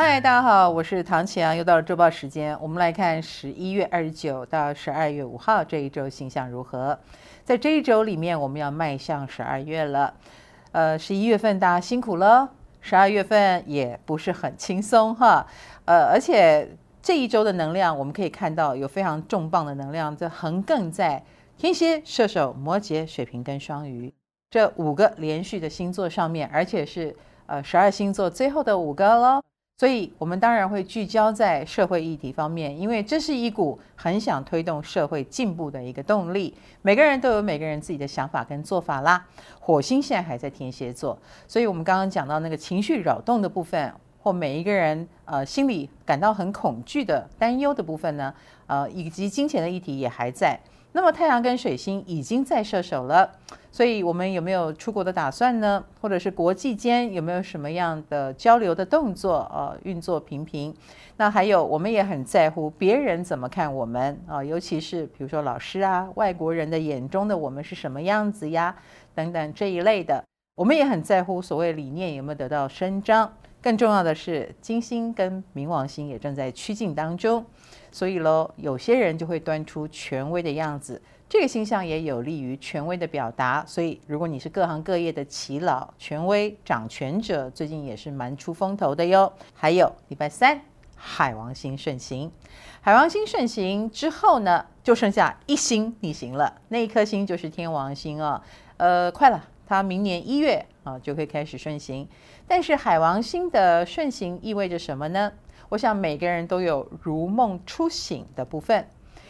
嗨，大家好，我是唐綺阳，又到了周报时间，我们来看十一月二十九到十二月五号这一周星象如何。在这一周里面，我们要迈向十二月了。呃，十一月份大家辛苦了，十二月份也不是很轻松哈。呃，而且这一周的能量，我们可以看到有非常重磅的能量在横亘在天蝎、射手、摩羯、水瓶跟双鱼这五个连续的星座上面，而且是呃十二星座最后的五个喽。所以，我们当然会聚焦在社会议题方面，因为这是一股很想推动社会进步的一个动力。每个人都有每个人自己的想法跟做法啦。火星现在还在天蝎座，所以我们刚刚讲到那个情绪扰动的部分，或每一个人呃心里感到很恐惧的担忧的部分呢，呃，以及金钱的议题也还在。那么太阳跟水星已经在射手了，所以我们有没有出国的打算呢？或者是国际间有没有什么样的交流的动作？呃，运作频频。那还有，我们也很在乎别人怎么看我们啊，尤其是比如说老师啊，外国人的眼中的我们是什么样子呀？等等这一类的，我们也很在乎所谓理念有没有得到伸张。更重要的是，金星跟冥王星也正在趋近当中。所以喽，有些人就会端出权威的样子，这个星象也有利于权威的表达。所以，如果你是各行各业的耆老、权威、掌权者，最近也是蛮出风头的哟。还有礼拜三，海王星顺行，海王星顺行之后呢，就剩下一星逆行了，那一颗星就是天王星哦。呃，快了，它明年一月啊就会开始顺行。但是海王星的顺行意味着什么呢？我想每个人都有如梦初醒的部分，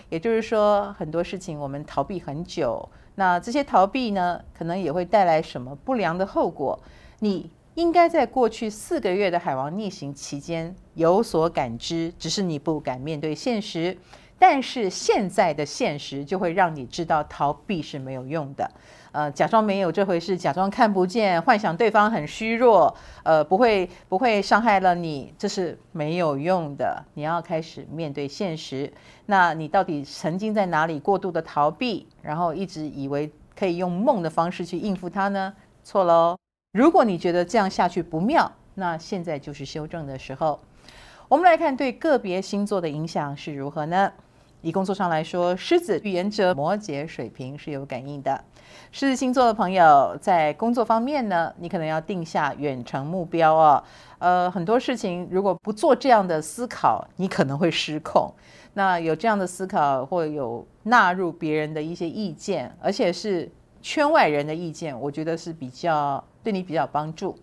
也就是说，很多事情我们逃避很久，那这些逃避呢，可能也会带来什么不良的后果。你应该在过去四个月的海王逆行期间有所感知，只是你不敢面对现实。但是现在的现实就会让你知道逃避是没有用的，呃，假装没有这回事，假装看不见，幻想对方很虚弱，呃，不会不会伤害了你，这是没有用的。你要开始面对现实。那你到底曾经在哪里过度的逃避，然后一直以为可以用梦的方式去应付它呢？错喽！如果你觉得这样下去不妙，那现在就是修正的时候。我们来看对个别星座的影响是如何呢？以工作上来说，狮子、预言者、摩羯、水瓶是有感应的。狮子星座的朋友在工作方面呢，你可能要定下远程目标哦。呃，很多事情如果不做这样的思考，你可能会失控。那有这样的思考，或有纳入别人的一些意见，而且是圈外人的意见，我觉得是比较对你比较帮助。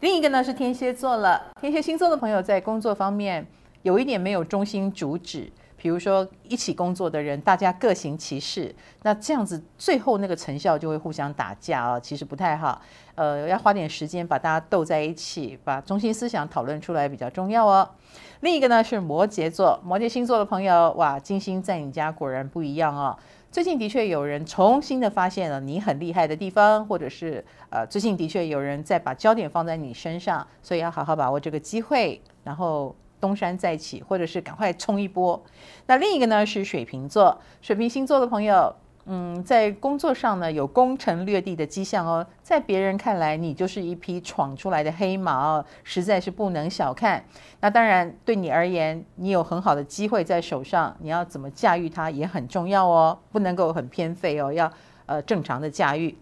另一个呢是天蝎座了，天蝎星座的朋友在工作方面有一点没有中心主旨。比如说，一起工作的人，大家各行其事，那这样子最后那个成效就会互相打架啊，其实不太好。呃，要花点时间把大家斗在一起，把中心思想讨论出来比较重要哦。另一个呢是摩羯座，摩羯星座的朋友，哇，金星在你家果然不一样哦。最近的确有人重新的发现了你很厉害的地方，或者是呃，最近的确有人在把焦点放在你身上，所以要好好把握这个机会，然后。东山再起，或者是赶快冲一波。那另一个呢是水瓶座，水瓶星座的朋友，嗯，在工作上呢有攻城略地的迹象哦。在别人看来，你就是一匹闯出来的黑马哦，实在是不能小看。那当然，对你而言，你有很好的机会在手上，你要怎么驾驭它也很重要哦，不能够很偏废哦，要呃正常的驾驭。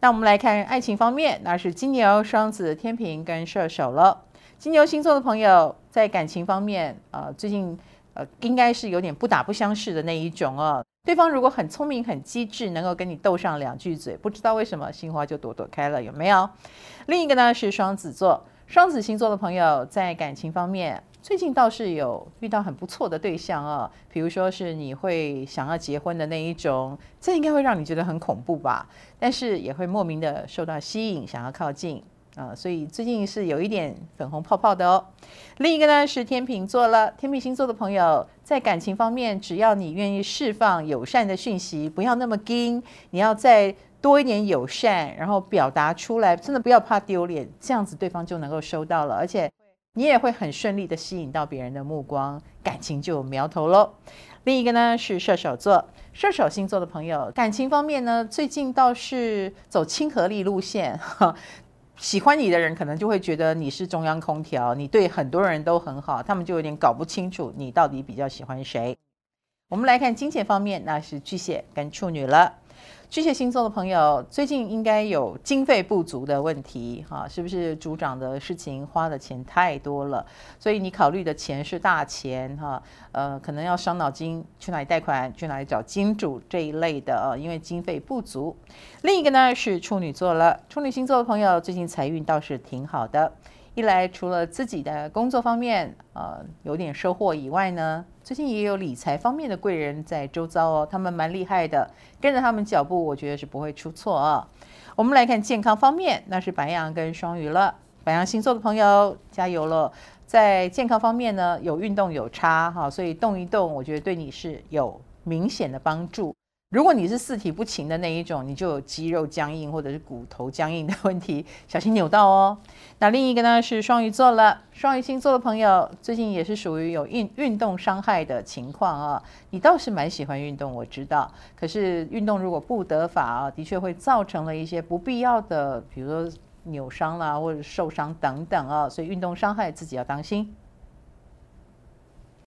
那我们来看爱情方面，那是金牛、双子、天平跟射手了。金牛星座的朋友在感情方面，呃，最近呃应该是有点不打不相识的那一种哦。对方如果很聪明、很机智，能够跟你斗上两句嘴，不知道为什么心花就朵朵开了，有没有？另一个呢是双子座，双子星座的朋友在感情方面最近倒是有遇到很不错的对象哦，比如说是你会想要结婚的那一种，这应该会让你觉得很恐怖吧？但是也会莫名的受到吸引，想要靠近。啊，所以最近是有一点粉红泡泡的哦。另一个呢是天秤座了，天秤星座的朋友在感情方面，只要你愿意释放友善的讯息，不要那么硬，你要再多一点友善，然后表达出来，真的不要怕丢脸，这样子对方就能够收到了，而且你也会很顺利的吸引到别人的目光，感情就有苗头喽。另一个呢是射手座，射手星座的朋友感情方面呢，最近倒是走亲和力路线。喜欢你的人可能就会觉得你是中央空调，你对很多人都很好，他们就有点搞不清楚你到底比较喜欢谁。我们来看金钱方面，那是巨蟹跟处女了。巨蟹星座的朋友最近应该有经费不足的问题，哈，是不是组长的事情花的钱太多了？所以你考虑的钱是大钱，哈，呃，可能要伤脑筋，去哪里贷款，去哪里找金主这一类的啊，因为经费不足。另一个呢是处女座了，处女星座的朋友最近财运倒是挺好的。一来除了自己的工作方面，呃，有点收获以外呢，最近也有理财方面的贵人在周遭哦，他们蛮厉害的，跟着他们脚步，我觉得是不会出错啊。我们来看健康方面，那是白羊跟双鱼了。白羊星座的朋友加油了，在健康方面呢，有运动有差哈，所以动一动，我觉得对你是有明显的帮助。如果你是四体不勤的那一种，你就有肌肉僵硬或者是骨头僵硬的问题，小心扭到哦。那另一个呢是双鱼座了，双鱼星座的朋友最近也是属于有运运动伤害的情况啊。你倒是蛮喜欢运动，我知道，可是运动如果不得法啊，的确会造成了一些不必要的，比如说扭伤啦或者受伤等等啊，所以运动伤害自己要当心。